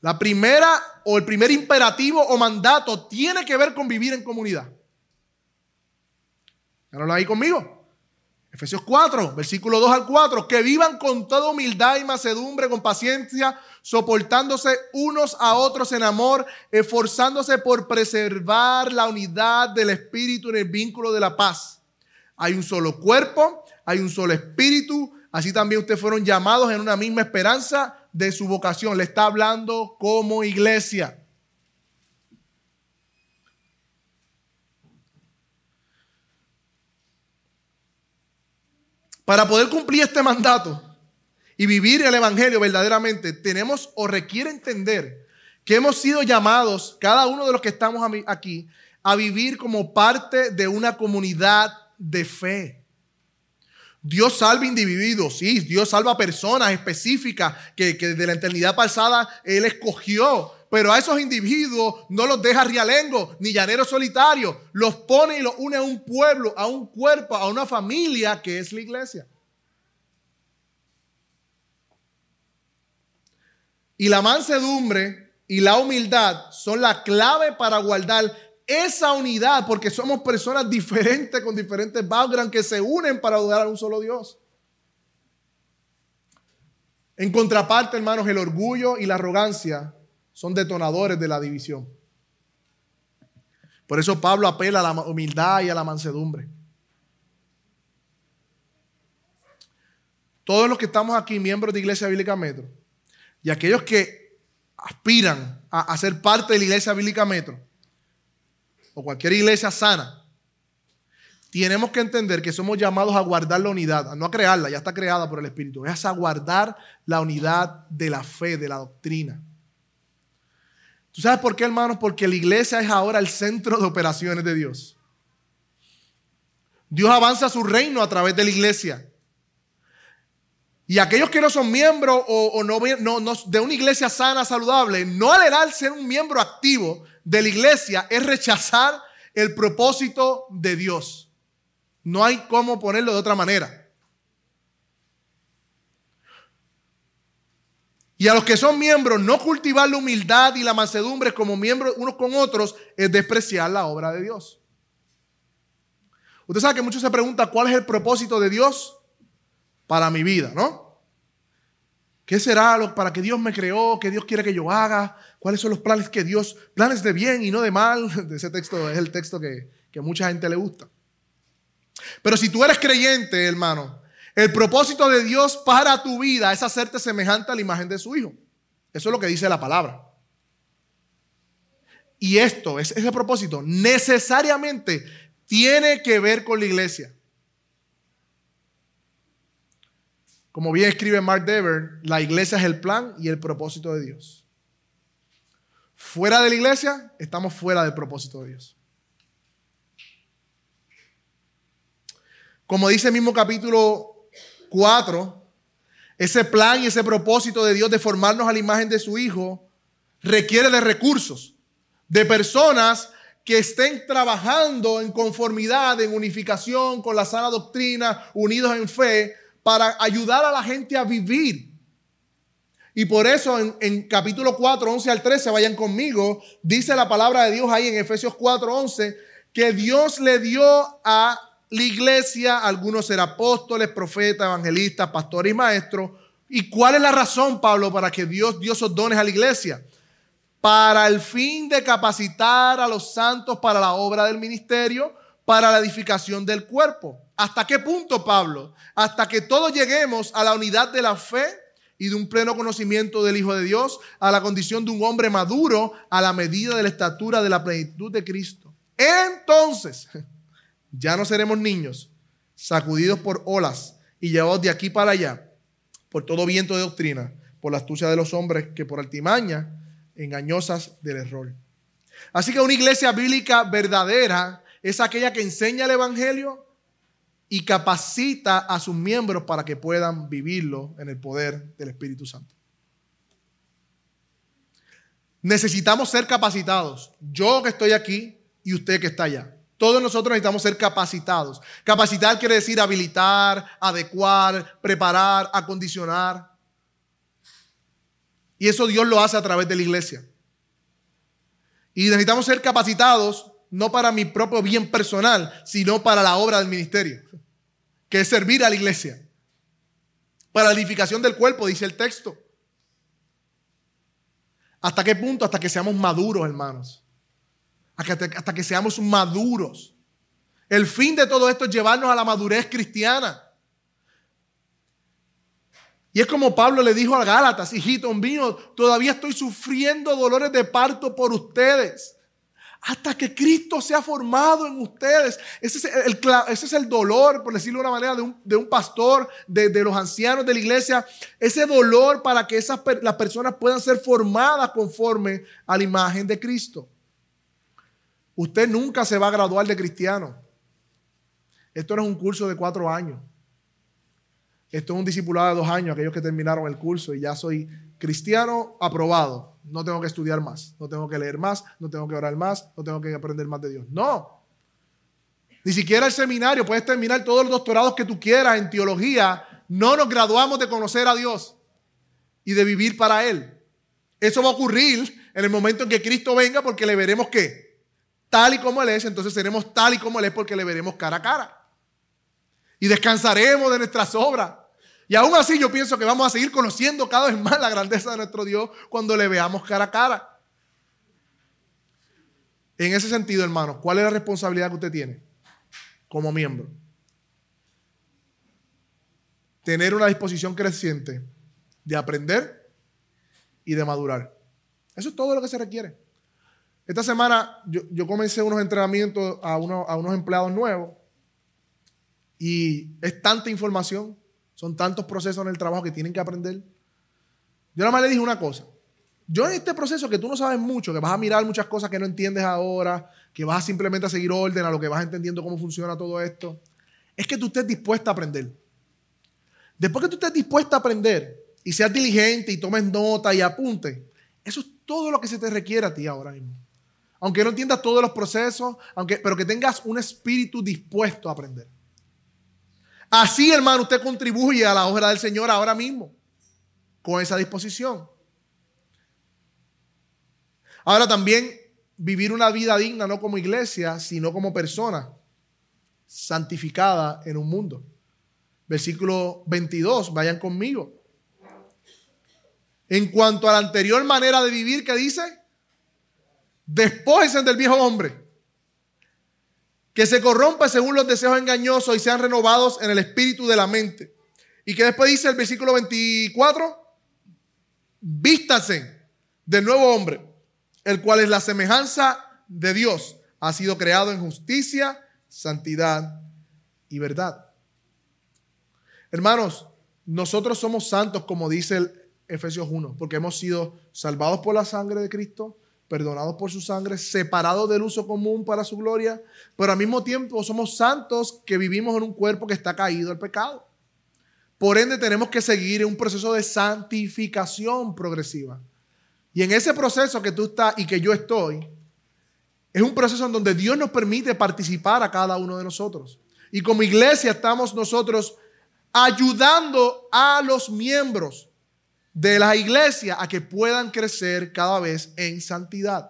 Speaker 2: La primera o el primer imperativo o mandato tiene que ver con vivir en comunidad. lo ahí conmigo. Efesios 4, versículo 2 al 4. Que vivan con toda humildad y macedumbre, con paciencia, soportándose unos a otros en amor, esforzándose por preservar la unidad del espíritu en el vínculo de la paz. Hay un solo cuerpo, hay un solo espíritu. Así también ustedes fueron llamados en una misma esperanza de su vocación, le está hablando como iglesia. Para poder cumplir este mandato y vivir el Evangelio verdaderamente, tenemos o requiere entender que hemos sido llamados, cada uno de los que estamos aquí, a vivir como parte de una comunidad de fe. Dios salva individuos, sí, Dios salva personas específicas que, que de la eternidad pasada Él escogió. Pero a esos individuos no los deja rialengo ni llanero solitario. Los pone y los une a un pueblo, a un cuerpo, a una familia que es la iglesia. Y la mansedumbre y la humildad son la clave para guardar esa unidad, porque somos personas diferentes con diferentes backgrounds que se unen para adorar a un solo Dios. En contraparte, hermanos, el orgullo y la arrogancia son detonadores de la división. Por eso Pablo apela a la humildad y a la mansedumbre. Todos los que estamos aquí, miembros de Iglesia Bíblica Metro, y aquellos que aspiran a, a ser parte de la Iglesia Bíblica Metro, o cualquier iglesia sana, tenemos que entender que somos llamados a guardar la unidad, no a crearla, ya está creada por el Espíritu, es a guardar la unidad de la fe, de la doctrina. ¿Tú sabes por qué, hermanos? Porque la iglesia es ahora el centro de operaciones de Dios. Dios avanza su reino a través de la iglesia. Y aquellos que no son miembros o, no, de una iglesia sana, saludable, no al ser un miembro activo, de la iglesia es rechazar el propósito de Dios. No hay cómo ponerlo de otra manera. Y a los que son miembros, no cultivar la humildad y la mansedumbre como miembros unos con otros es despreciar la obra de Dios. Usted sabe que muchos se preguntan cuál es el propósito de Dios para mi vida, ¿no? ¿Qué será lo para que Dios me creó? ¿Qué Dios quiere que yo haga? ¿Cuáles son los planes que Dios, planes de bien y no de mal? <laughs> Ese texto es el texto que, que mucha gente le gusta. Pero si tú eres creyente, hermano, el propósito de Dios para tu vida es hacerte semejante a la imagen de su Hijo. Eso es lo que dice la palabra. Y esto, ese propósito, necesariamente tiene que ver con la iglesia. Como bien escribe Mark Dever, la iglesia es el plan y el propósito de Dios. Fuera de la iglesia, estamos fuera del propósito de Dios. Como dice el mismo capítulo 4, ese plan y ese propósito de Dios de formarnos a la imagen de su Hijo requiere de recursos, de personas que estén trabajando en conformidad, en unificación con la sana doctrina, unidos en fe, para ayudar a la gente a vivir. Y por eso en, capítulo 4, 11 al 13, vayan conmigo, dice la palabra de Dios ahí en Efesios 4, 11, que Dios le dio a la iglesia, algunos ser apóstoles, profetas, evangelistas, pastores y maestros. ¿Y cuál es la razón, Pablo, para que Dios dio esos dones a la iglesia? Para el fin de capacitar a los santos para la obra del ministerio, para la edificación del cuerpo. ¿Hasta qué punto, Pablo? Hasta que todos lleguemos a la unidad de la fe y de un pleno conocimiento del Hijo de Dios, a la condición de un hombre maduro, a la medida de la estatura de la plenitud de Cristo. Entonces, <laughs> ya no seremos niños, sacudidos por olas y llevados de aquí para allá, por todo viento de doctrina, por la astucia de los hombres que por altimaña engañosas del error. Así que una iglesia bíblica verdadera es aquella que enseña el Evangelio y capacita a sus miembros para que puedan vivirlo en el poder del Espíritu Santo. Necesitamos ser capacitados. Yo que estoy aquí y usted que está allá. Todos nosotros necesitamos ser capacitados. Capacitar quiere decir habilitar, adecuar, preparar, acondicionar. Y eso Dios lo hace a través de la iglesia. Y necesitamos ser capacitados no para mi propio bien personal, sino para la obra del ministerio, que es servir a la iglesia. Para la edificación del cuerpo, dice el texto. ¿Hasta qué punto? Hasta que seamos maduros, hermanos hasta que seamos maduros. El fin de todo esto es llevarnos a la madurez cristiana. Y es como Pablo le dijo a Gálatas, hijitos míos, todavía estoy sufriendo dolores de parto por ustedes. Hasta que Cristo sea formado en ustedes. Ese es el, dolor, por decirlo de una manera, de un, pastor, de, los ancianos de la iglesia. Ese dolor para que esas, las personas puedan ser formadas conforme a la imagen de Cristo. Usted nunca se va a graduar de cristiano. Esto no es un curso de cuatro años. Esto es un discipulado de dos años, aquellos que terminaron el curso y ya soy cristiano aprobado. No tengo que estudiar más, no tengo que leer más, no tengo que orar más, no tengo que aprender más de Dios. No. Ni siquiera el seminario, puedes terminar todos los doctorados que tú quieras en teología. No nos graduamos de conocer a Dios y de vivir para Él. Eso va a ocurrir en el momento en que Cristo venga porque le veremos qué? tal y como Él es, entonces seremos tal y como Él es porque le veremos cara a cara. Y descansaremos de nuestras obras. Y aún así yo pienso que vamos a seguir conociendo cada vez más la grandeza de nuestro Dios cuando le veamos cara a cara. En ese sentido, hermano, ¿cuál es la responsabilidad que usted tiene como miembro? Tener una disposición creciente de aprender y de madurar. Eso es todo lo que se requiere. Esta semana yo, comencé unos entrenamientos a, a unos empleados nuevos y es tanta información, son tantos procesos en el trabajo que tienen que aprender. Yo nada más le dije una cosa. Yo en este proceso que tú no sabes mucho, que vas a mirar muchas cosas que no entiendes ahora, que vas simplemente a seguir orden, a lo que vas entendiendo cómo funciona todo esto, es que tú estés dispuesta a aprender. Después que tú estés dispuesta a aprender y seas diligente y tomes nota y apunte, eso es todo lo que se te requiere a ti ahora mismo aunque no entiendas todos los procesos, aunque, pero que tengas un espíritu dispuesto a aprender. Así, hermano, usted contribuye a la obra del Señor ahora mismo, con esa disposición. Ahora también vivir una vida digna, no como iglesia, sino como persona santificada en un mundo. Versículo 22, vayan conmigo. En cuanto a la anterior manera de vivir que dice, Despójense del viejo hombre, que se corrompa según los deseos engañosos y sean renovados en el espíritu de la mente. Y que después dice el versículo 24, vístase del nuevo hombre, el cual es la semejanza de Dios, ha sido creado en justicia, santidad y verdad. Hermanos, nosotros somos santos, como dice el Efesios 1, porque hemos sido salvados por la sangre de Cristo, perdonados por su sangre, separados del uso común para su gloria, pero al mismo tiempo somos santos que vivimos en un cuerpo que está caído al pecado. Por ende tenemos que seguir un proceso de santificación progresiva. Y en ese proceso que tú estás y que yo estoy, es un proceso en donde Dios nos permite participar a cada uno de nosotros. Y como iglesia estamos nosotros ayudando a los miembros de la iglesia a que puedan crecer cada vez en santidad.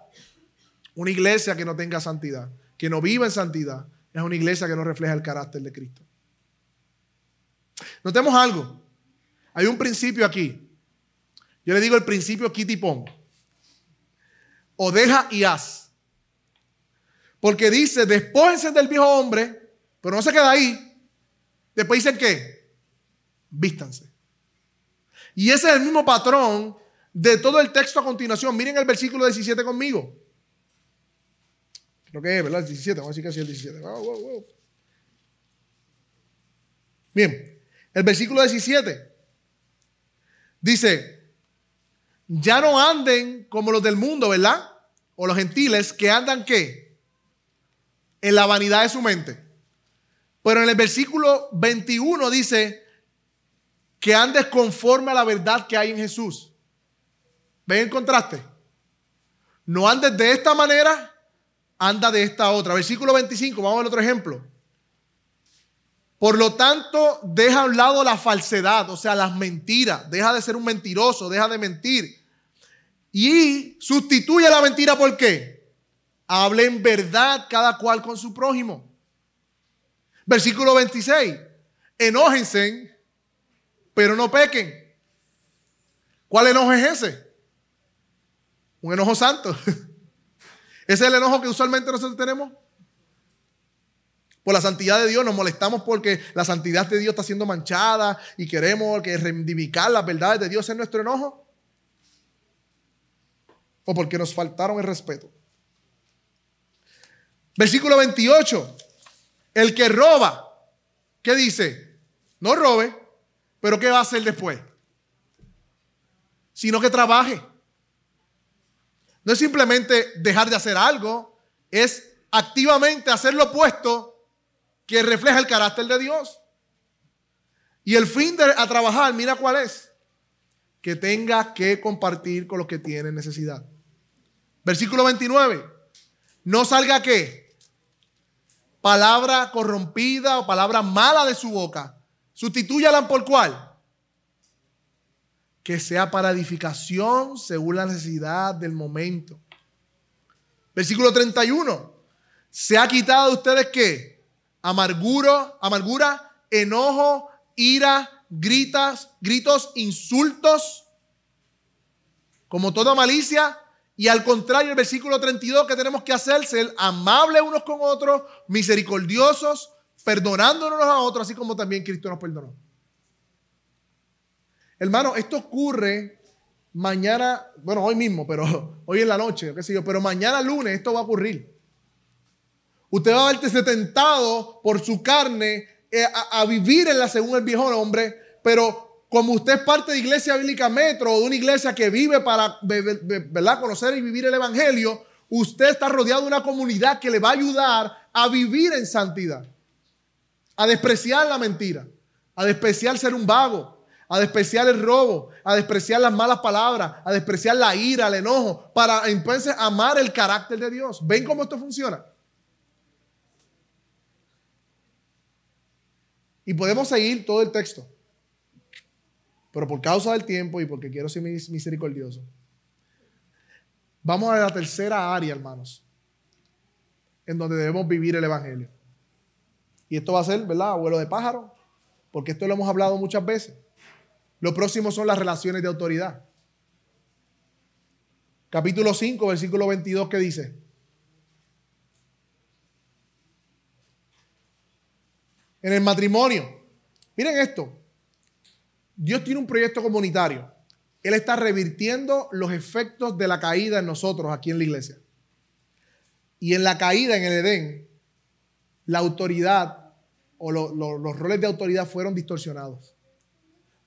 Speaker 2: Una iglesia que no tenga santidad, que no viva en santidad, es una iglesia que no refleja el carácter de Cristo. Notemos algo. Hay un principio aquí. Yo le digo el principio Kitty Pong. O deja y haz. Porque dice, despójense del viejo hombre, pero no se queda ahí. Después dicen qué? Vístanse. Y ese es el mismo patrón de todo el texto a continuación. Miren el versículo 17 conmigo. Creo que es, ¿verdad? El 17, vamos a decir que es el 17. Bien, el versículo 17 dice, ya no anden como los del mundo, ¿verdad? O los gentiles que andan qué? En la vanidad de su mente. Pero en el versículo 21 dice, que andes conforme a la verdad que hay en Jesús. ¿Ven el contraste? No andes de esta manera, anda de esta otra. Versículo 25, vamos a ver otro ejemplo. Por lo tanto, deja a un lado la falsedad, o sea, las mentiras. Deja de ser un mentiroso, deja de mentir. Y sustituye la mentira por qué? Hablen verdad cada cual con su prójimo. Versículo 26. Enójense pero no pequen. ¿Cuál enojo es ese? Un enojo santo. <laughs> Ese es el enojo que usualmente nosotros tenemos. Por la santidad de Dios nos molestamos porque la santidad de Dios está siendo manchada y queremos que reivindicar las verdades de Dios en nuestro enojo. O porque nos faltaron el respeto. Versículo 28. El que roba, ¿qué dice? No robe. Pero ¿qué va a hacer después? Sino que trabaje. No es simplemente dejar de hacer algo, es activamente hacer lo opuesto que refleja el carácter de Dios. Y el fin de a trabajar, mira cuál es. Que tenga que compartir con los que tienen necesidad. Versículo 29. No salga qué? Palabra corrompida o palabra mala de su boca Sustitúyala por cuál? Que sea para edificación según la necesidad del momento. Versículo 31. Se ha quitado de ustedes qué? Amargura, amargura, enojo, ira, gritas, gritos, insultos, como toda malicia. Y al contrario, el versículo 32 que tenemos que hacer, ser amables unos con otros, misericordiosos, perdonándonos a otros, así como también Cristo nos perdonó. Hermano, esto ocurre mañana, bueno, hoy mismo, pero <laughs> hoy en la noche, qué sé yo, pero mañana lunes esto va a ocurrir. Usted va a verse tentado por su carne eh, a, vivir en la según el viejo hombre, pero como usted es parte de Iglesia Bíblica Metro o de una iglesia que vive para ¿verdad? conocer y vivir el Evangelio, usted está rodeado de una comunidad que le va a ayudar a vivir en santidad a despreciar la mentira, a despreciar ser un vago, a despreciar el robo, a despreciar las malas palabras, a despreciar la ira, el enojo, para entonces amar el carácter de Dios. ¿Ven cómo esto funciona? Y podemos seguir todo el texto. Pero por causa del tiempo y porque quiero ser misericordioso, vamos a la tercera área, hermanos, en donde debemos vivir el Evangelio. Y esto va a ser, ¿verdad? Abuelo de pájaro, porque esto lo hemos hablado muchas veces. Lo próximo son las relaciones de autoridad. Capítulo 5, versículo 22, ¿qué dice? En el matrimonio. Miren esto. Dios tiene un proyecto comunitario. Él está revirtiendo los efectos de la caída en nosotros aquí en la iglesia. Y en la caída en el Edén, la autoridad o los roles de autoridad fueron distorsionados.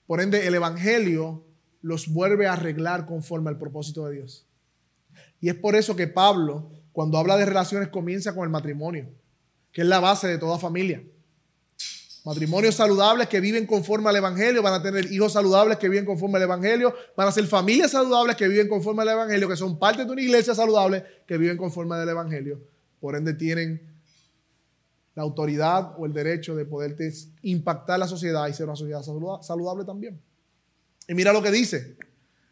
Speaker 2: Por ende, el Evangelio los vuelve a arreglar conforme al propósito de Dios. Y es por eso que Pablo, cuando habla de relaciones, comienza con el matrimonio, que es la base de toda familia. Matrimonios saludables que viven conforme al Evangelio, van a tener hijos saludables que viven conforme al Evangelio, van a ser familias saludables que viven conforme al Evangelio, que son parte de una iglesia saludable que viven conforme al Evangelio. Por ende tienen la autoridad o el derecho de poderte impactar la sociedad y ser una sociedad saludable también. Y mira lo que dice,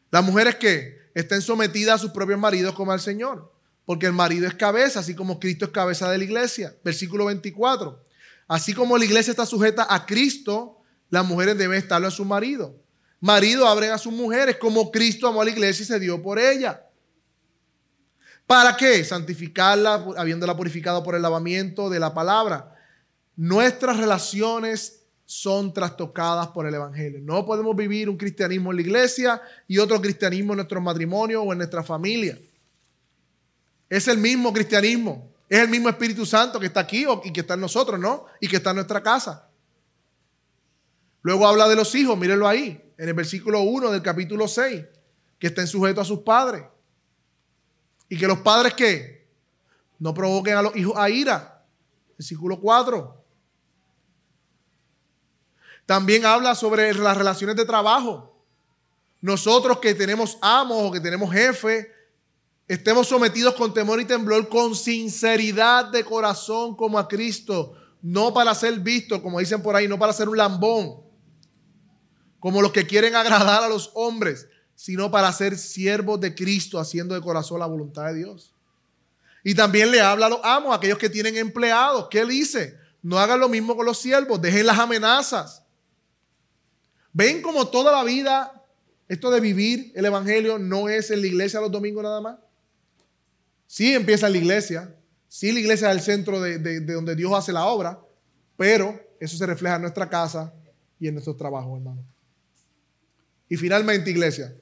Speaker 2: Las mujeres que estén sometidas a sus propios maridos como al Señor, porque el marido es cabeza, así como Cristo es cabeza de la iglesia. Versículo 24. Así como la iglesia está sujeta a Cristo, las mujeres deben estarlo a su marido. Marido abren a sus mujeres como Cristo amó a la iglesia y se dio por ella. ¿Para qué? Santificarla, habiéndola purificado por el lavamiento de la palabra. Nuestras relaciones son trastocadas por el Evangelio. No podemos vivir un cristianismo en la iglesia y otro cristianismo en nuestro matrimonio o en nuestra familia. Es el mismo cristianismo. Es el mismo Espíritu Santo que está aquí y que está en nosotros, ¿no? Y que está en nuestra casa. Luego habla de los hijos, mírenlo ahí, en el versículo 1 del capítulo 6, que estén sujetos a sus padres. Y que los padres que no provoquen a los hijos a ira. Versículo 4. También habla sobre las relaciones de trabajo. Nosotros que tenemos amos o que tenemos jefe, estemos sometidos con temor y temblor, con sinceridad de corazón como a Cristo, no para ser visto, como dicen por ahí, no para ser un lambón, como los que quieren agradar a los hombres, sino para ser siervos de Cristo, haciendo de corazón la voluntad de Dios. Y también le habla a los amos, a aquellos que tienen empleados. ¿Qué dice? No hagan lo mismo con los siervos, dejen las amenazas. Ven como toda la vida, esto de vivir el Evangelio no es en la iglesia los domingos nada más. Sí empieza en la iglesia, sí la iglesia es el centro de, de donde Dios hace la obra, pero eso se refleja en nuestra casa y en nuestros trabajos, hermano. Y finalmente, iglesia,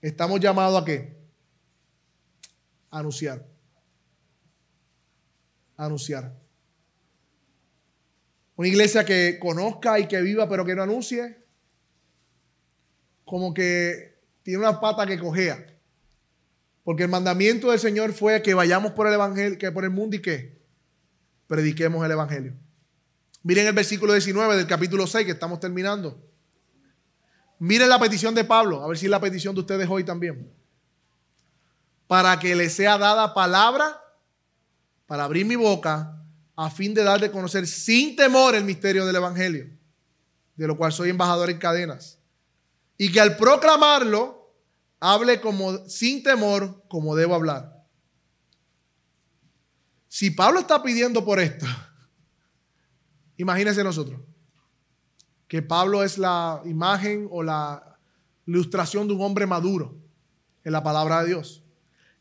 Speaker 2: estamos llamados a qué? Anunciar. Anunciar. Una iglesia que conozca y que viva, pero que no anuncie. Como que tiene una pata que cojea. Porque el mandamiento del Señor fue que vayamos por el evangelio, que por el mundo y que prediquemos el evangelio. Miren el versículo 19 del capítulo 6 que estamos terminando. Miren la petición de Pablo, a ver si es la petición de ustedes hoy también. Para que le sea dada palabra para abrir mi boca a fin de dar de conocer sin temor el misterio del Evangelio, de lo cual soy embajador en cadenas. Y que al proclamarlo, hable como, sin temor como debo hablar. Si Pablo está pidiendo por esto, <laughs> imagínense nosotros, que Pablo es la imagen o la ilustración de un hombre maduro en la palabra de Dios.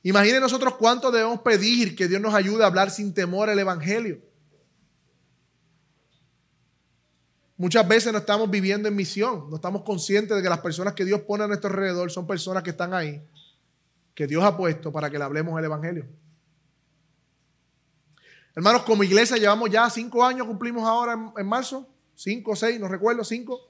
Speaker 2: Imaginen nosotros cuánto debemos pedir que Dios nos ayude a hablar sin temor el Evangelio. Muchas veces no estamos viviendo en misión, no estamos conscientes de que las personas que Dios pone a nuestro alrededor son personas que están ahí, que Dios ha puesto para que le hablemos el Evangelio. Hermanos, como iglesia llevamos ya cinco años, cumplimos ahora en, marzo, cinco o seis, no recuerdo, cinco,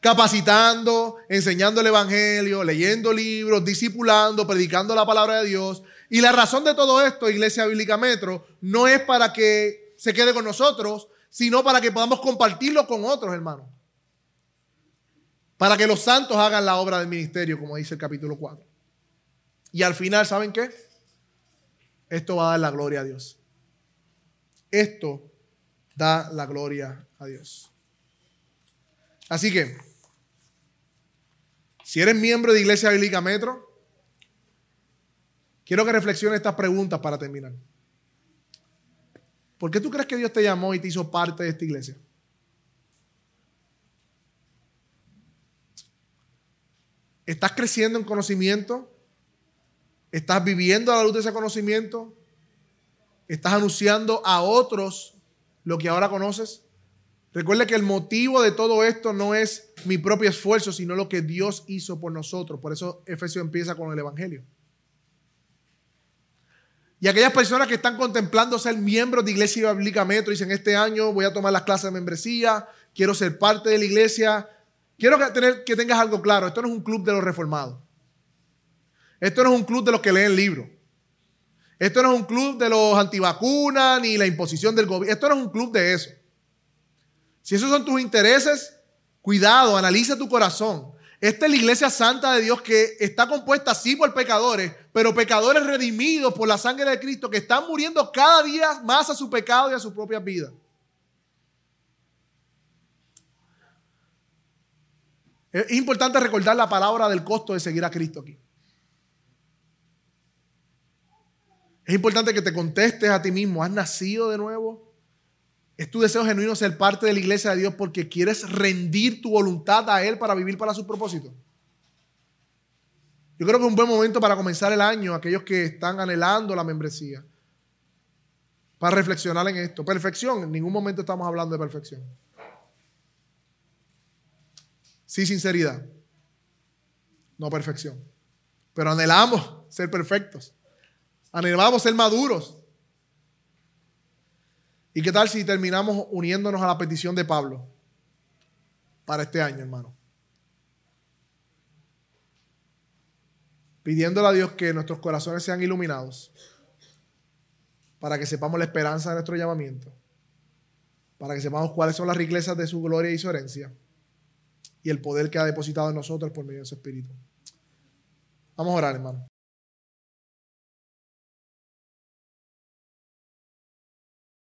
Speaker 2: capacitando, enseñando el Evangelio, leyendo libros, discipulando, predicando la palabra de Dios. Y la razón de todo esto, Iglesia Bíblica Metro, no es para que se quede con nosotros, sino para que podamos compartirlo con otros, hermanos. Para que los santos hagan la obra del ministerio, como dice el capítulo 4. Y al final, ¿saben qué? Esto va a dar la gloria a Dios. Esto da la gloria a Dios. Así que, si eres miembro de Iglesia Bíblica Metro, quiero que reflexiones estas preguntas para terminar. ¿Por qué tú crees que Dios te llamó y te hizo parte de esta iglesia? ¿Estás creciendo en conocimiento? ¿Estás viviendo a la luz de ese conocimiento? ¿Estás anunciando a otros lo que ahora conoces? Recuerda que el motivo de todo esto no es mi propio esfuerzo, sino lo que Dios hizo por nosotros. Por eso Efesios empieza con el Evangelio. Y aquellas personas que están contemplando ser miembros de Iglesia Bíblica Metro dicen, este año voy a tomar las clases de membresía, quiero ser parte de la iglesia. Quiero que, que tengas algo claro, esto no es un club de los reformados. Esto no es un club de los que leen libros. Esto no es un club de los antivacunas ni la imposición del gobierno. Esto no es un club de eso. Si esos son tus intereses, cuidado, analiza tu corazón. Esta es la iglesia santa de Dios que está compuesta sí por pecadores, pero pecadores redimidos por la sangre de Cristo que están muriendo cada día más a su pecado y a su propia vida. Es importante recordar la palabra del costo de seguir a Cristo aquí. Es importante que te contestes a ti mismo, ¿has nacido de nuevo? ¿Es tu deseo genuino ser parte de la iglesia de Dios porque quieres rendir tu voluntad a Él para vivir para su propósito? Yo creo que es un buen momento para comenzar el año, aquellos que están anhelando la membresía, para reflexionar en esto. Perfección, en ningún momento estamos hablando de perfección. Sí, sinceridad, no perfección. Pero anhelamos ser perfectos. Anhelamos ser maduros. ¿Y qué tal si terminamos uniéndonos a la petición de Pablo para este año, hermano? Pidiéndole a Dios que nuestros corazones sean iluminados para que sepamos la esperanza de nuestro llamamiento, para que sepamos cuáles son las riquezas de su gloria y su herencia y el poder que ha depositado en nosotros por medio de su Espíritu. Vamos a orar, hermano.